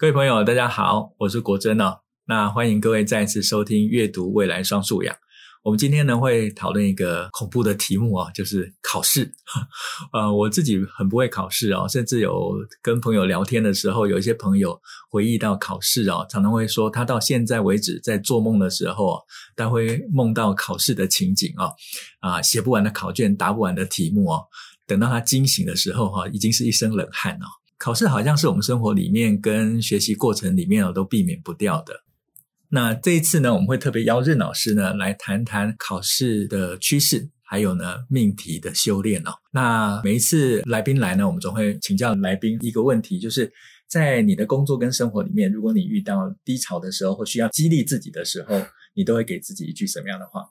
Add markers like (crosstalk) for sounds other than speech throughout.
各位朋友，大家好，我是国珍哦。那欢迎各位再次收听《阅读未来双素养》。我们今天呢会讨论一个恐怖的题目哦，就是考试。(laughs) 呃，我自己很不会考试哦，甚至有跟朋友聊天的时候，有一些朋友回忆到考试哦，常常会说他到现在为止在做梦的时候，他会梦到考试的情景哦，啊，写不完的考卷，答不完的题目哦，等到他惊醒的时候哈，已经是一身冷汗哦。考试好像是我们生活里面跟学习过程里面哦都避免不掉的。那这一次呢，我们会特别邀任老师呢来谈谈考试的趋势，还有呢命题的修炼哦。那每一次来宾来呢，我们总会请教来宾一个问题，就是在你的工作跟生活里面，如果你遇到低潮的时候或需要激励自己的时候，你都会给自己一句什么样的话？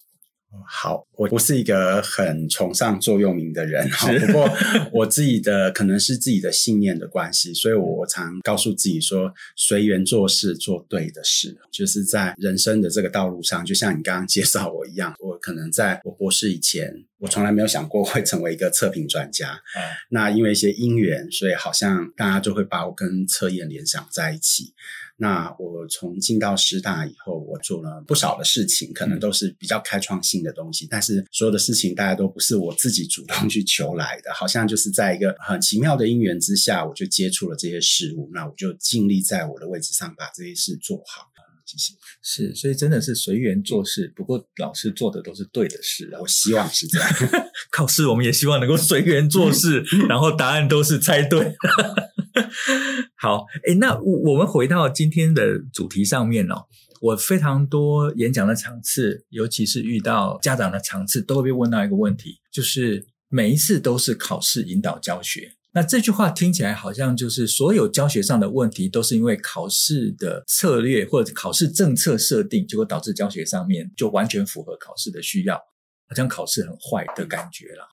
好，我不是一个很崇尚座右铭的人哈，不过我自己的可能是自己的信念的关系，所以我常告诉自己说，随缘做事，做对的事，就是在人生的这个道路上，就像你刚刚介绍我一样，我可能在我博士以前，我从来没有想过会成为一个测评专家，嗯，那因为一些因缘，所以好像大家就会把我跟测验联想在一起。那我从进到师大以后，我做了不少的事情，可能都是比较开创性的东西。但是所有的事情，大家都不是我自己主动去求来的，好像就是在一个很奇妙的因缘之下，我就接触了这些事物。那我就尽力在我的位置上把这些事做好。谢谢。是，所以真的是随缘做事。不过老师做的都是对的事啊，我希望是这样。(laughs) 考试我们也希望能够随缘做事，(laughs) 然后答案都是猜对。(laughs) 好，诶，那我们回到今天的主题上面哦。我非常多演讲的场次，尤其是遇到家长的场次，都会被问到一个问题，就是每一次都是考试引导教学。那这句话听起来好像就是所有教学上的问题都是因为考试的策略或者考试政策设定，结果导致教学上面就完全符合考试的需要，好像考试很坏的感觉了。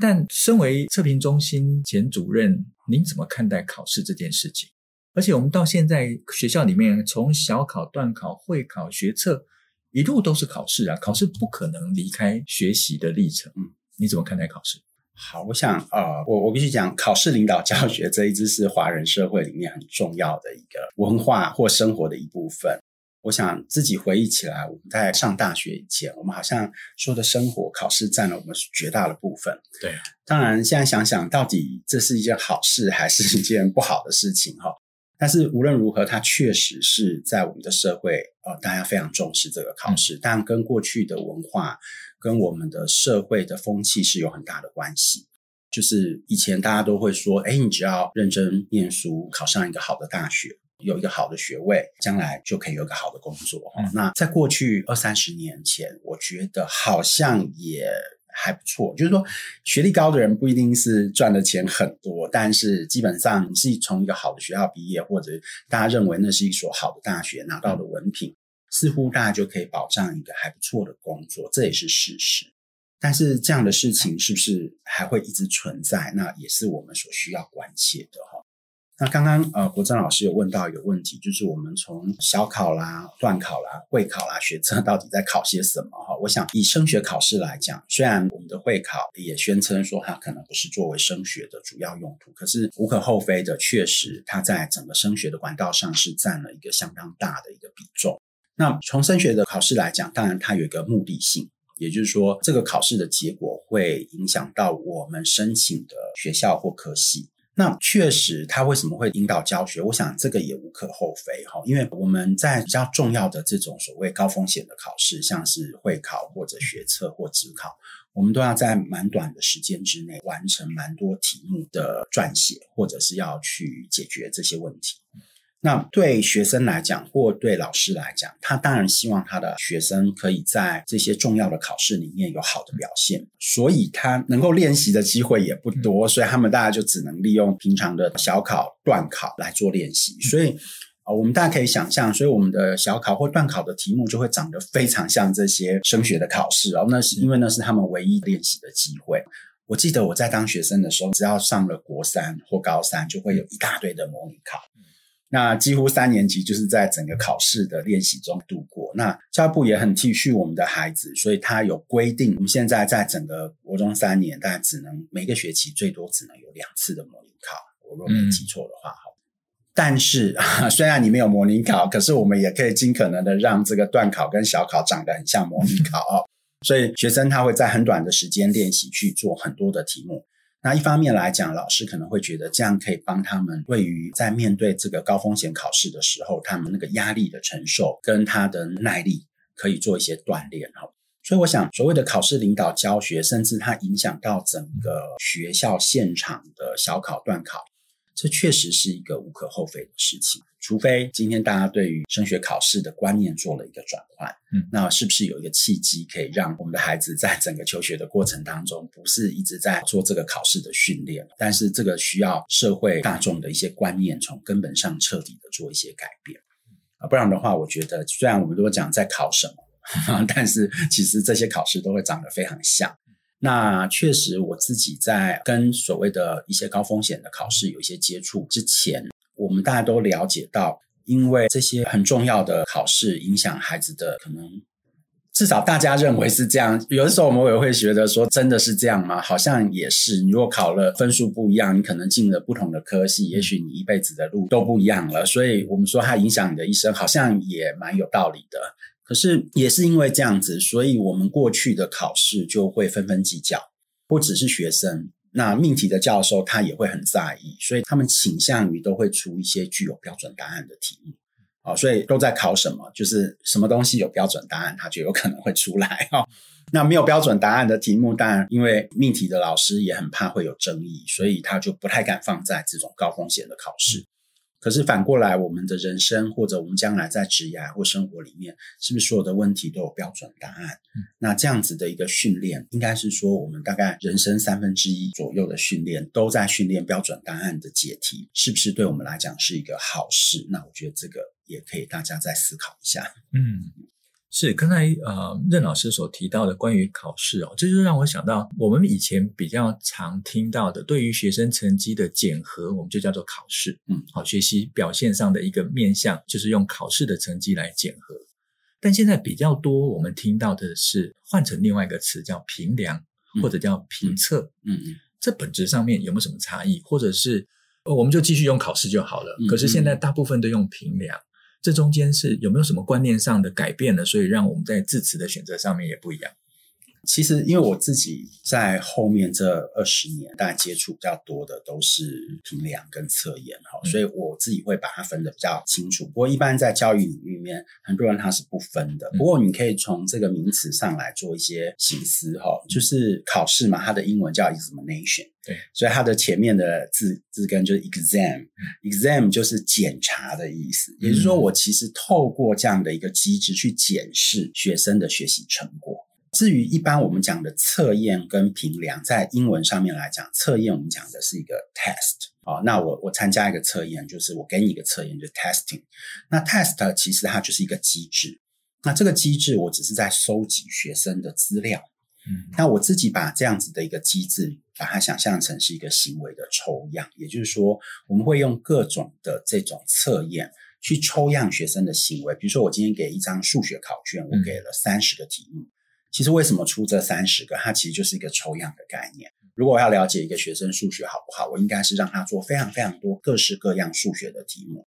但身为测评中心前主任，您怎么看待考试这件事情？而且我们到现在学校里面，从小考、段考、会考、学测，一路都是考试啊！考试不可能离开学习的历程。嗯，你怎么看待考试？好，我想啊、呃，我我必须讲，考试领导教学这一支是华人社会里面很重要的一个文化或生活的一部分。我想自己回忆起来，我们在上大学以前，我们好像说的生活考试占了我们绝大的部分。对，当然现在想想，到底这是一件好事还是一件不好的事情哈？但是无论如何，它确实是在我们的社会，呃，大家非常重视这个考试，但跟过去的文化跟我们的社会的风气是有很大的关系。就是以前大家都会说，哎，你只要认真念书，考上一个好的大学。有一个好的学位，将来就可以有一个好的工作。嗯，那在过去二三十年前，我觉得好像也还不错。就是说，学历高的人不一定是赚的钱很多，但是基本上你是从一个好的学校毕业，或者大家认为那是一所好的大学拿到的文凭，似乎大家就可以保障一个还不错的工作，这也是事实。但是这样的事情是不是还会一直存在？那也是我们所需要关切的哈。那刚刚呃，国珍老师有问到一个问题，就是我们从小考啦、段考啦、会考啦、学测到底在考些什么哈？我想以升学考试来讲，虽然我们的会考也宣称说它可能不是作为升学的主要用途，可是无可厚非的，确实它在整个升学的管道上是占了一个相当大的一个比重。那从升学的考试来讲，当然它有一个目的性，也就是说这个考试的结果会影响到我们申请的学校或科系。那确实，他为什么会引导教学？我想这个也无可厚非哈，因为我们在比较重要的这种所谓高风险的考试，像是会考或者学测或职考，我们都要在蛮短的时间之内完成蛮多题目的撰写，或者是要去解决这些问题。那对学生来讲，或对老师来讲，他当然希望他的学生可以在这些重要的考试里面有好的表现，所以他能够练习的机会也不多，所以他们大家就只能利用平常的小考、段考来做练习。所以，呃，我们大家可以想象，所以我们的小考或段考的题目就会长得非常像这些升学的考试哦。那是因为那是他们唯一练习的机会。我记得我在当学生的时候，只要上了国三或高三，就会有一大堆的模拟考。那几乎三年级就是在整个考试的练习中度过。那教育部也很体恤我们的孩子，所以他有规定，我们现在在整个国中三年，大概只能每个学期最多只能有两次的模拟考。我若没记错的话，哈、嗯。但是 (laughs) 虽然你没有模拟考，可是我们也可以尽可能的让这个段考跟小考长得很像模拟考哦。所以学生他会在很短的时间练习去做很多的题目。那一方面来讲，老师可能会觉得这样可以帮他们对于在面对这个高风险考试的时候，他们那个压力的承受跟他的耐力可以做一些锻炼哈。所以我想，所谓的考试领导教学，甚至它影响到整个学校现场的小考段考。这确实是一个无可厚非的事情，除非今天大家对于升学考试的观念做了一个转换，嗯，那是不是有一个契机可以让我们的孩子在整个求学的过程当中，不是一直在做这个考试的训练，但是这个需要社会大众的一些观念从根本上彻底的做一些改变啊，不然的话，我觉得虽然我们都讲在考什么，(laughs) 但是其实这些考试都会长得非常像。那确实，我自己在跟所谓的一些高风险的考试有一些接触之前，我们大家都了解到，因为这些很重要的考试影响孩子的可能，至少大家认为是这样。有的时候我们也会觉得说，真的是这样吗？好像也是。你如果考了分数不一样，你可能进了不同的科系，也许你一辈子的路都不一样了。所以我们说它影响你的一生，好像也蛮有道理的。可是也是因为这样子，所以我们过去的考试就会纷纷计较，不只是学生，那命题的教授他也会很在意，所以他们倾向于都会出一些具有标准答案的题目，好，所以都在考什么，就是什么东西有标准答案，它就有可能会出来哈。(laughs) 那没有标准答案的题目，当然因为命题的老师也很怕会有争议，所以他就不太敢放在这种高风险的考试。可是反过来，我们的人生或者我们将来在职业或生活里面，是不是所有的问题都有标准答案？嗯，那这样子的一个训练，应该是说我们大概人生三分之一左右的训练都在训练标准答案的解题，是不是对我们来讲是一个好事？那我觉得这个也可以大家再思考一下。嗯。是刚才呃任老师所提到的关于考试哦，这就让我想到我们以前比较常听到的，对于学生成绩的检核，我们就叫做考试。嗯，好，学习表现上的一个面向，就是用考试的成绩来检核。但现在比较多，我们听到的是换成另外一个词叫评量，或者叫评测。嗯嗯，这本质上面有没有什么差异？或者是我们就继续用考试就好了？可是现在大部分都用评量。这中间是有没有什么观念上的改变呢？所以让我们在字词的选择上面也不一样。其实，因为我自己在后面这二十年，大家接触比较多的都是评量跟测验哈，所以我自己会把它分得比较清楚。不过，一般在教育领域里面，很多人他是不分的。不过，你可以从这个名词上来做一些形思哈，就是考试嘛，它的英文叫 examination，对，所以它的前面的字字根就是 exam，exam 就是检查的意思。也就是说，我其实透过这样的一个机制去检视学生的学习成果。至于一般我们讲的测验跟评量，在英文上面来讲，测验我们讲的是一个 test 哦。那我我参加一个测验，就是我给你一个测验，就是 testing。那 test 其实它就是一个机制。那这个机制我只是在收集学生的资料。嗯，那我自己把这样子的一个机制，把它想象成是一个行为的抽样，也就是说，我们会用各种的这种测验去抽样学生的行为。比如说，我今天给一张数学考卷，我给了三十个题目。其实为什么出这三十个？它其实就是一个抽样的概念。如果我要了解一个学生数学好不好，我应该是让他做非常非常多各式各样数学的题目。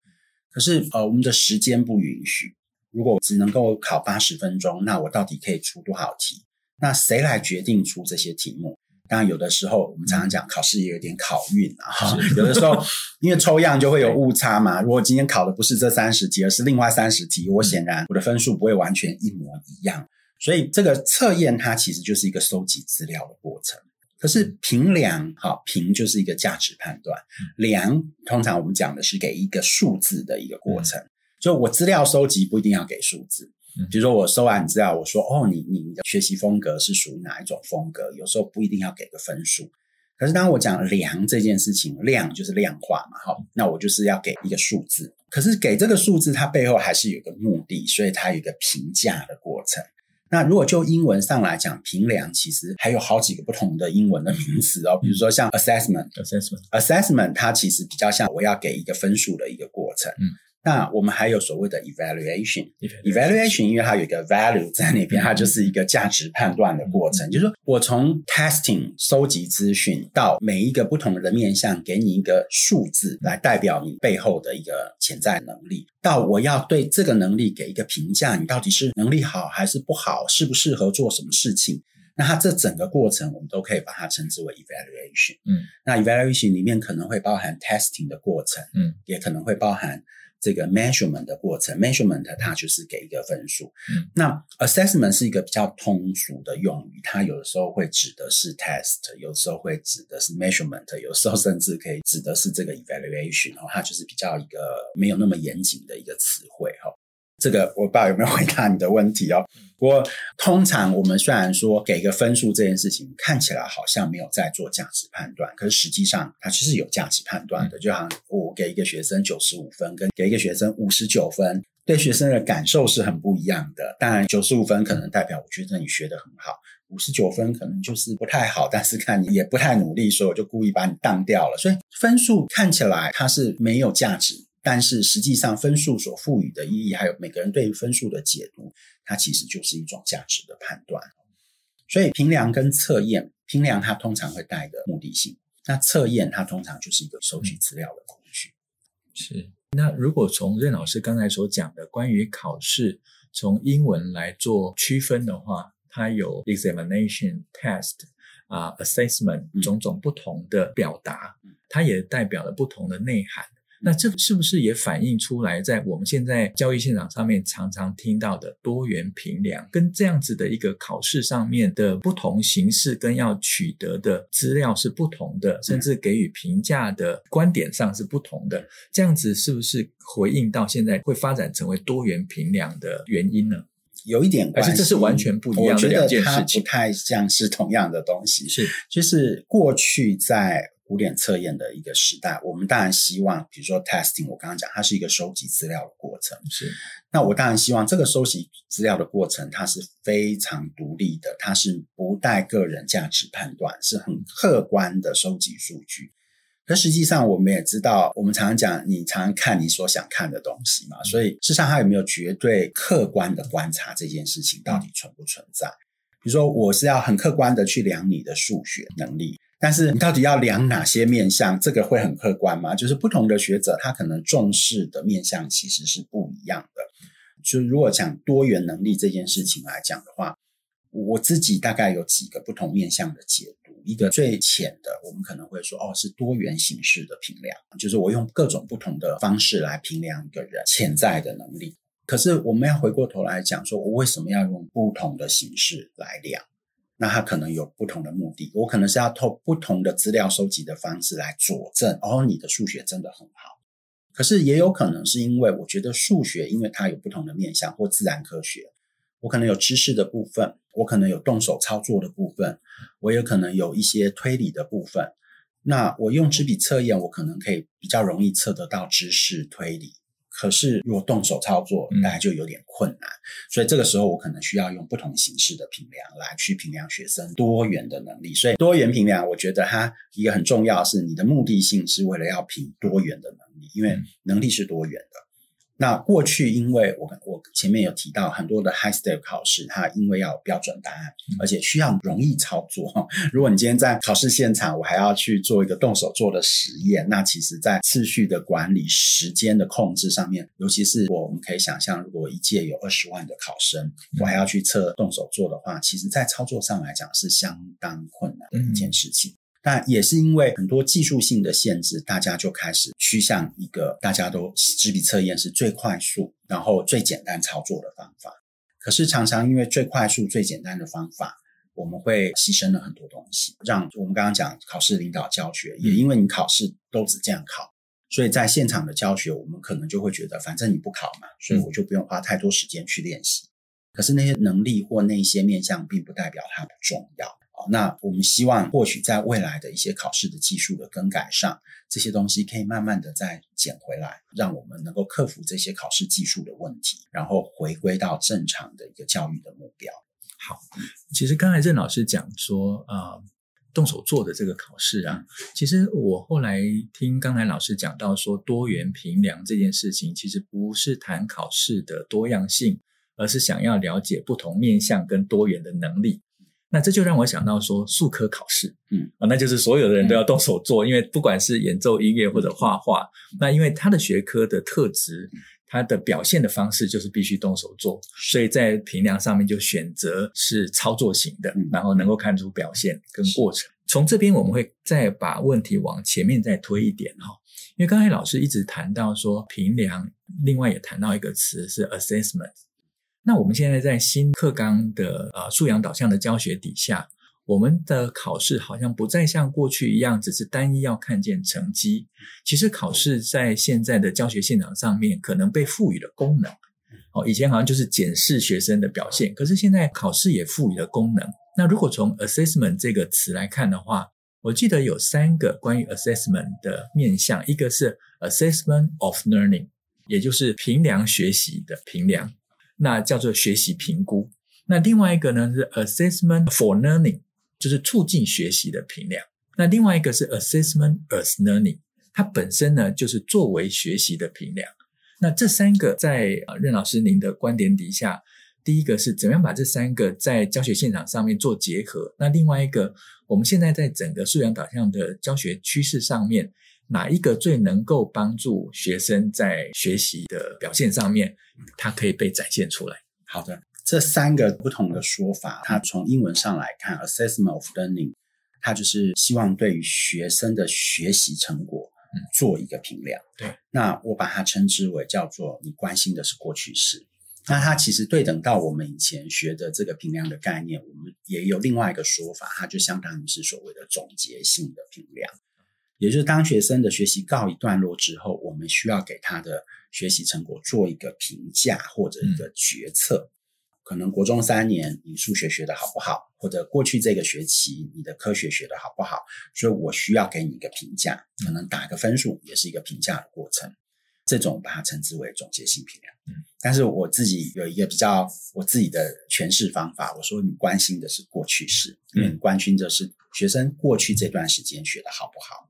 可是呃，我们的时间不允许。如果我只能够考八十分钟，那我到底可以出多少题？那谁来决定出这些题目？当然，有的时候我们常常讲考试也有点考运啊。哈，有的时候 (laughs) 因为抽样就会有误差嘛。如果今天考的不是这三十题，而是另外三十题，我显然我的分数不会完全一模一样。所以这个测验它其实就是一个收集资料的过程，可是评量，好，评就是一个价值判断，量通常我们讲的是给一个数字的一个过程。就我资料收集不一定要给数字，比如说我收完资料，我说哦，你你你的学习风格是属于哪一种风格？有时候不一定要给个分数。可是当我讲量这件事情，量就是量化嘛，好，那我就是要给一个数字。可是给这个数字，它背后还是有个目的，所以它有一个评价的过程。那如果就英文上来讲，评量其实还有好几个不同的英文的名词哦，比如说像 assessment，assessment，assessment，它其实比较像我要给一个分数的一个过程。嗯，那我们还有所谓的 evaluation，evaluation，因为它有一个 value 在那边，它就是一个价值判断的过程。就是说我从 testing 收集资讯到每一个不同的面向，给你一个数字来代表你背后的一个潜在能力，到我要对这个能力给一个评价，你到底是能力好还是不好，适不适合做什么事情？那它这整个过程，我们都可以把它称之为 evaluation。嗯，那 evaluation 里面可能会包含 testing 的过程，嗯，也可能会包含。这个 measurement 的过程，measurement 它就是给一个分数。嗯，那 assessment 是一个比较通俗的用语，它有的时候会指的是 test，有的时候会指的是 measurement，有时候甚至可以指的是这个 evaluation，它就是比较一个没有那么严谨的一个词汇哈。这个我不知道有没有回答你的问题哦。不过通常我们虽然说给个分数这件事情看起来好像没有在做价值判断，可是实际上它其实有价值判断的。就好像我给一个学生九十五分，跟给一个学生五十九分，对学生的感受是很不一样的。当然九十五分可能代表我觉得你学得很好，五十九分可能就是不太好，但是看你也不太努力，所以我就故意把你当掉了。所以分数看起来它是没有价值。但是实际上，分数所赋予的意义，还有每个人对于分数的解读，它其实就是一种价值的判断。所以评量跟测验，评量它通常会带一个目的性，那测验它通常就是一个收集资料的工具。是。那如果从任老师刚才所讲的关于考试，从英文来做区分的话，它有 examination、test 啊、assessment 种种不同的表达，它也代表了不同的内涵。那这是不是也反映出来，在我们现在交易现场上面常常听到的多元评量，跟这样子的一个考试上面的不同形式，跟要取得的资料是不同的，甚至给予评价的观点上是不同的。这样子是不是回应到现在会发展成为多元评量的原因呢？有一点关系，还是这是完全不一样的两件事情？我觉得它不太像是同样的东西。是，就是过去在。古典测验的一个时代，我们当然希望，比如说 testing，我刚刚讲，它是一个收集资料的过程。是，那我当然希望这个收集资料的过程，它是非常独立的，它是不带个人价值判断，是很客观的收集数据。可实际上，我们也知道，我们常常讲，你常常看你所想看的东西嘛，所以事实上，它有没有绝对客观的观察这件事情到底存不存在？比如说，我是要很客观的去量你的数学能力。但是你到底要量哪些面相？这个会很客观吗？就是不同的学者，他可能重视的面相其实是不一样的。就如果讲多元能力这件事情来讲的话，我自己大概有几个不同面向的解读。一个最浅的，我们可能会说，哦，是多元形式的评量，就是我用各种不同的方式来评量一个人潜在的能力。可是我们要回过头来讲，说我为什么要用不同的形式来量？那他可能有不同的目的，我可能是要透不同的资料收集的方式来佐证，哦，你的数学真的很好。可是也有可能是因为我觉得数学，因为它有不同的面向，或自然科学，我可能有知识的部分，我可能有动手操作的部分，我也可能有一些推理的部分。那我用纸笔测验，我可能可以比较容易测得到知识推理。可是，如果动手操作，大概就有点困难。嗯。所以这个时候，我可能需要用不同形式的评量来去评量学生多元的能力。所以，多元评量，我觉得它一个很重要是，你的目的性是为了要评多元的能力，因为能力是多元的。那过去，因为我我前面有提到很多的 high step 考试，它因为要有标准答案，而且需要容易操作。(laughs) 如果你今天在考试现场，我还要去做一个动手做的实验，那其实在次序的管理、时间的控制上面，尤其是我们可以想象，如果一届有二十万的考生，我还要去测动手做的话，其实在操作上来讲是相当困难的一件事情。但也是因为很多技术性的限制，大家就开始趋向一个大家都纸笔测验是最快速，然后最简单操作的方法。可是常常因为最快速、最简单的方法，我们会牺牲了很多东西。让我们刚刚讲考试领导教学，也因为你考试都只这样考，所以在现场的教学，我们可能就会觉得，反正你不考嘛，所以我就不用花太多时间去练习。可是那些能力或那些面向，并不代表它不重要。那我们希望，或许在未来的一些考试的技术的更改上，这些东西可以慢慢的再捡回来，让我们能够克服这些考试技术的问题，然后回归到正常的一个教育的目标。好，其实刚才任老师讲说，啊、动手做的这个考试啊，其实我后来听刚才老师讲到说，多元评量这件事情，其实不是谈考试的多样性，而是想要了解不同面向跟多元的能力。那这就让我想到说，术科考试，嗯啊，那就是所有的人都要动手做，因为不管是演奏音乐或者画画，那因为他的学科的特质。它的表现的方式就是必须动手做，所以在评量上面就选择是操作型的，然后能够看出表现跟过程。从这边我们会再把问题往前面再推一点哈，因为刚才老师一直谈到说评量，另外也谈到一个词是 assessment。那我们现在在新课纲的呃素养导向的教学底下。我们的考试好像不再像过去一样，只是单一要看见成绩。其实考试在现在的教学现场上面，可能被赋予了功能。哦，以前好像就是检视学生的表现，可是现在考试也赋予了功能。那如果从 assessment 这个词来看的话，我记得有三个关于 assessment 的面向，一个是 assessment of learning，也就是评量学习的评量，那叫做学习评估。那另外一个呢是 assessment for learning。就是促进学习的评量。那另外一个是 assessment as learning，它本身呢就是作为学习的评量。那这三个在任老师您的观点底下，第一个是怎么样把这三个在教学现场上面做结合？那另外一个，我们现在在整个素养导向的教学趋势上面，哪一个最能够帮助学生在学习的表现上面，它可以被展现出来？好的。这三个不同的说法，它从英文上来看，assessment of learning，它就是希望对于学生的学习成果做一个评量。对，那我把它称之为叫做你关心的是过去式。那它其实对等到我们以前学的这个评量的概念，我们也有另外一个说法，它就相当于是所谓的总结性的评量，也就是当学生的学习告一段落之后，我们需要给他的学习成果做一个评价或者一个决策。可能国中三年，你数学学得好不好？或者过去这个学期你的科学学得好不好？所以我需要给你一个评价，可能打个分数也是一个评价的过程。这种把它称之为总结性评量。嗯，但是我自己有一个比较我自己的诠释方法，我说你关心的是过去式，因为你关心的是学生过去这段时间学的好不好。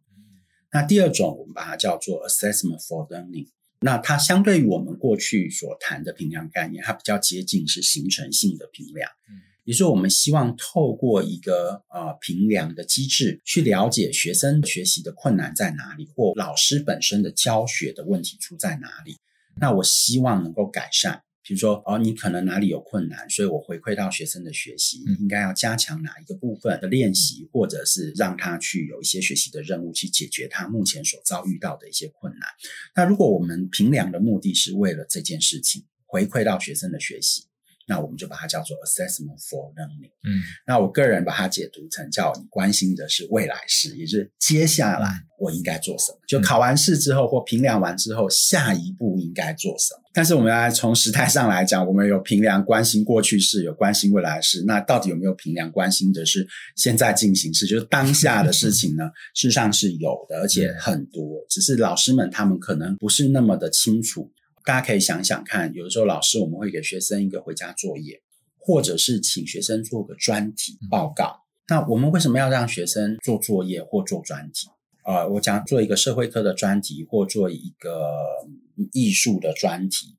那第二种我们把它叫做 assessment for learning。那它相对于我们过去所谈的评量概念，它比较接近是形成性的评量。嗯，也就是我们希望透过一个呃评量的机制，去了解学生学习的困难在哪里，或老师本身的教学的问题出在哪里。那我希望能够改善。比如说，哦，你可能哪里有困难，所以我回馈到学生的学习，应该要加强哪一个部分的练习，或者是让他去有一些学习的任务，去解决他目前所遭遇到的一些困难。那如果我们评量的目的是为了这件事情，回馈到学生的学习。那我们就把它叫做 assessment for learning。嗯，那我个人把它解读成叫你关心的是未来式，也就是接下来我应该做什么？就考完试之后或评量完之后，下一步应该做什么？但是我们要从时态上来讲，我们有评量关心过去式，有关心未来式。那到底有没有评量关心的是现在进行式，就是当下的事情呢？(laughs) 事实上是有的，而且很多，只是老师们他们可能不是那么的清楚。大家可以想想看，有的时候老师我们会给学生一个回家作业，或者是请学生做个专题报告。那我们为什么要让学生做作业或做专题？呃，我讲做一个社会科的专题或做一个艺术的专题。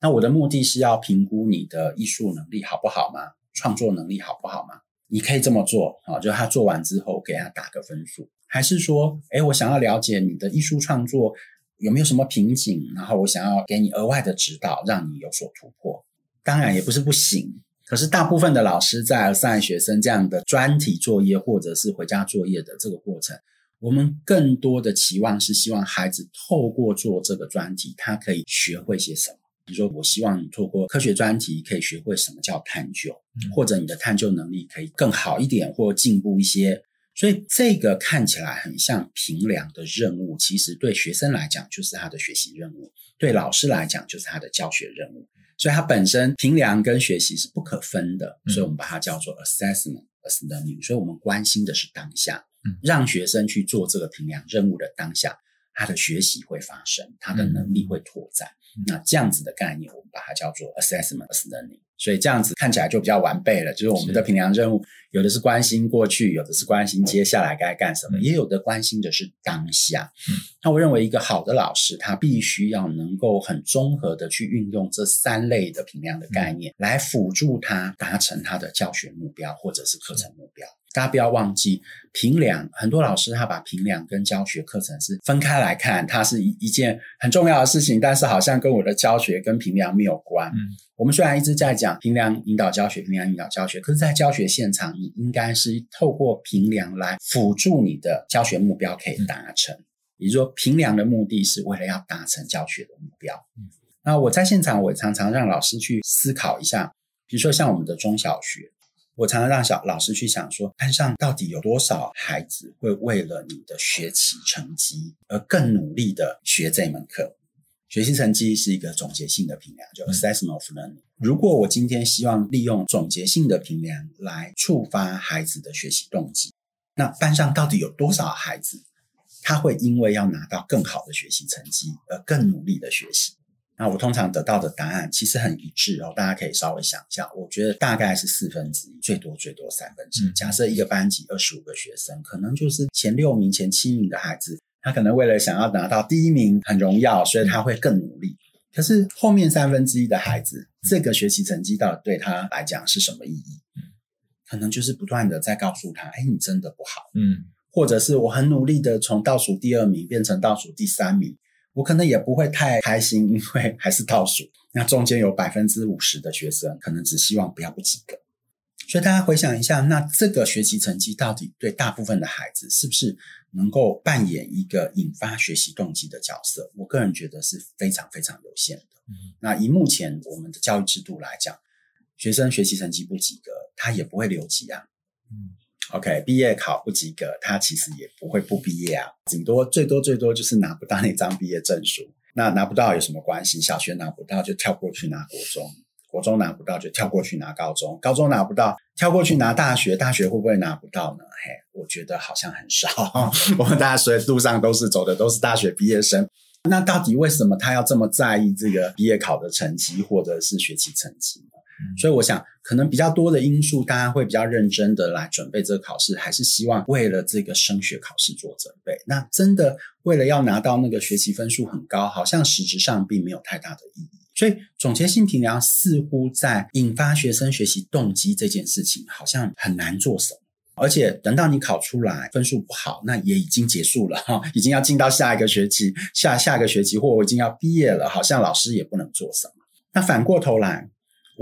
那我的目的是要评估你的艺术能力好不好吗？创作能力好不好吗？你可以这么做啊，就他做完之后给他打个分数，还是说，诶，我想要了解你的艺术创作。有没有什么瓶颈？然后我想要给你额外的指导，让你有所突破。当然也不是不行，可是大部分的老师在上学生这样的专题作业或者是回家作业的这个过程，我们更多的期望是希望孩子透过做这个专题，他可以学会些什么。比如说，我希望你透过科学专题可以学会什么叫探究，或者你的探究能力可以更好一点或进步一些。所以这个看起来很像评量的任务，其实对学生来讲就是他的学习任务，对老师来讲就是他的教学任务。所以它本身评量跟学习是不可分的，所以我们把它叫做 assessment as learning。所以我们关心的是当下，让学生去做这个评量任务的当下，他的学习会发生，他的能力会拓展。那这样子的概念，我们把它叫做 assessment as learning。所以这样子看起来就比较完备了。就是我们的评量任务，有的是关心过去，有的是关心接下来该干什么，也有的关心的是当下。嗯，那我认为一个好的老师，他必须要能够很综合的去运用这三类的评量的概念，来辅助他达成他的教学目标或者是课程目标。大家不要忘记评量，很多老师他把评量跟教学课程是分开来看，它是一一件很重要的事情，但是好像跟我的教学跟评量没有关。嗯，我们虽然一直在讲评量引导教学，评量引导教学，可是，在教学现场，你应该是透过评量来辅助你的教学目标可以达成。也就是说，评量的目的是为了要达成教学的目标。嗯，那我在现场，我常常让老师去思考一下，比如说像我们的中小学。我常常让小老师去想说，班上到底有多少孩子会为了你的学习成绩而更努力的学这门课？学习成绩是一个总结性的评量，就 assessment of learning。如果我今天希望利用总结性的评量来触发孩子的学习动机，那班上到底有多少孩子他会因为要拿到更好的学习成绩而更努力的学习？那我通常得到的答案其实很一致哦，大家可以稍微想一下，我觉得大概是四分之一，最多最多三分之一。假设一个班级二十五个学生，可能就是前六名、前七名的孩子，他可能为了想要拿到第一名很荣耀，所以他会更努力。可是后面三分之一的孩子，这个学习成绩到底对他来讲是什么意义？可能就是不断的在告诉他，哎，你真的不好，嗯，或者是我很努力的从倒数第二名变成倒数第三名。我可能也不会太开心，因为还是倒数。那中间有百分之五十的学生，可能只希望不要不及格。所以大家回想一下，那这个学习成绩到底对大部分的孩子是不是能够扮演一个引发学习动机的角色？我个人觉得是非常非常有限的。嗯，那以目前我们的教育制度来讲，学生学习成绩不及格，他也不会留级啊。嗯。OK，毕业考不及格，他其实也不会不毕业啊，顶多最多最多就是拿不到那张毕业证书。那拿不到有什么关系？小学拿不到就跳过去拿国中，国中拿不到就跳过去拿高中，高中拿不到跳过去拿大学，大学会不会拿不到呢？嘿，我觉得好像很少。(laughs) 我们大学路上都是走的都是大学毕业生，那到底为什么他要这么在意这个毕业考的成绩或者是学习成绩呢？所以我想，可能比较多的因素，大家会比较认真的来准备这个考试，还是希望为了这个升学考试做准备。那真的为了要拿到那个学习分数很高，好像实质上并没有太大的意义。所以总结性评量似乎在引发学生学习动机这件事情，好像很难做什么。而且等到你考出来分数不好，那也已经结束了哈，已经要进到下一个学期，下下个学期或我已经要毕业了，好像老师也不能做什么。那反过头来。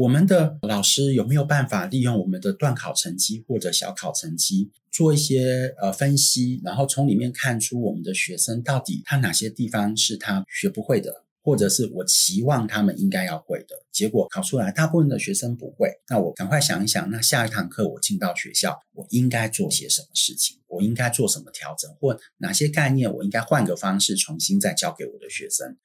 我们的老师有没有办法利用我们的段考成绩或者小考成绩做一些呃分析，然后从里面看出我们的学生到底他哪些地方是他学不会的，或者是我期望他们应该要会的，结果考出来大部分的学生不会，那我赶快想一想，那下一堂课我进到学校，我应该做些什么事情？我应该做什么调整？或哪些概念我应该换个方式重新再教给我的学生？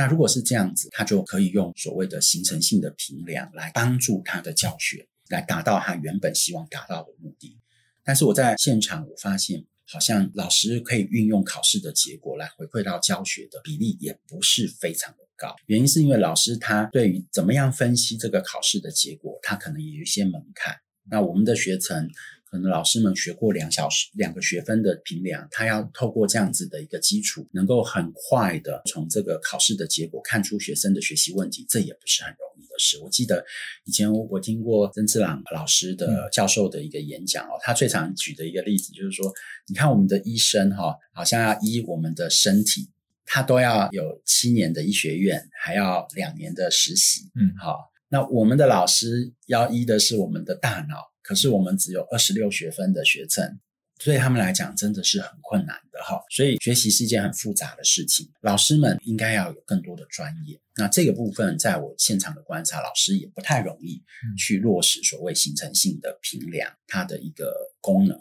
那如果是这样子，他就可以用所谓的形成性的评量来帮助他的教学，来达到他原本希望达到的目的。但是我在现场，我发现好像老师可以运用考试的结果来回馈到教学的比例也不是非常的高。原因是因为老师他对于怎么样分析这个考试的结果，他可能也有一些门槛。那我们的学程。可能老师们学过两小时两个学分的评量，他要透过这样子的一个基础，能够很快的从这个考试的结果看出学生的学习问题，这也不是很容易的事。我记得以前我听过曾志朗老师的教授的一个演讲哦，他最常举的一个例子就是说，你看我们的医生哈，好像要医我们的身体，他都要有七年的医学院，还要两年的实习，嗯，好，那我们的老师要医的是我们的大脑。可是我们只有二十六学分的学程，对他们来讲真的是很困难的哈。所以学习是一件很复杂的事情，老师们应该要有更多的专业。那这个部分，在我现场的观察，老师也不太容易去落实所谓形成性的评量它的一个功能。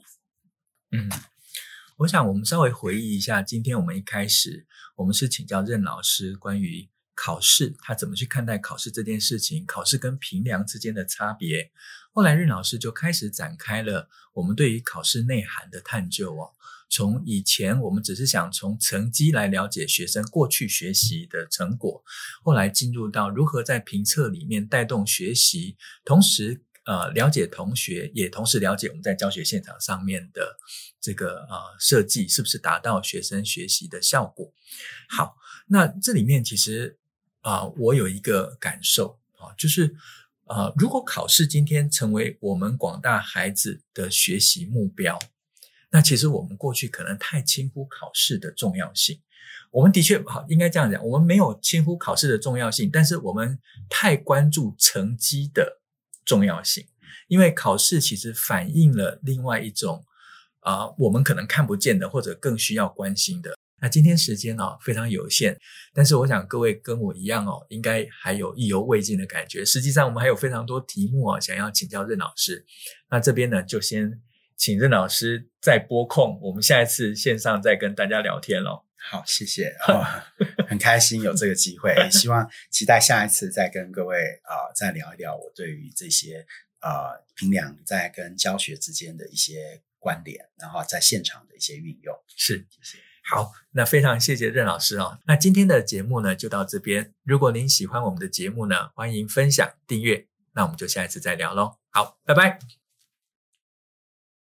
嗯，我想我们稍微回忆一下，今天我们一开始我们是请教任老师关于考试，他怎么去看待考试这件事情，考试跟评量之间的差别。后来任老师就开始展开了我们对于考试内涵的探究哦。从以前我们只是想从成绩来了解学生过去学习的成果，后来进入到如何在评测里面带动学习，同时呃了解同学，也同时了解我们在教学现场上面的这个呃设计是不是达到学生学习的效果。好，那这里面其实啊、我有一个感受啊，就是。啊，如果考试今天成为我们广大孩子的学习目标，那其实我们过去可能太轻忽考试的重要性。我们的确好，应该这样讲，我们没有轻忽考试的重要性，但是我们太关注成绩的重要性，因为考试其实反映了另外一种啊、我们可能看不见的，或者更需要关心的。那今天时间哦非常有限，但是我想各位跟我一样哦，应该还有意犹未尽的感觉。实际上我们还有非常多题目哦，想要请教任老师。那这边呢，就先请任老师再拨空，我们下一次线上再跟大家聊天喽。好，谢谢，哦、(laughs) 很开心有这个机会，希望期待下一次再跟各位啊、呃、再聊一聊我对于这些啊评量在跟教学之间的一些观点，然后在现场的一些运用。是，谢谢。好，那非常谢谢任老师哦。那今天的节目呢，就到这边。如果您喜欢我们的节目呢，欢迎分享订阅。那我们就下一次再聊喽。好，拜拜。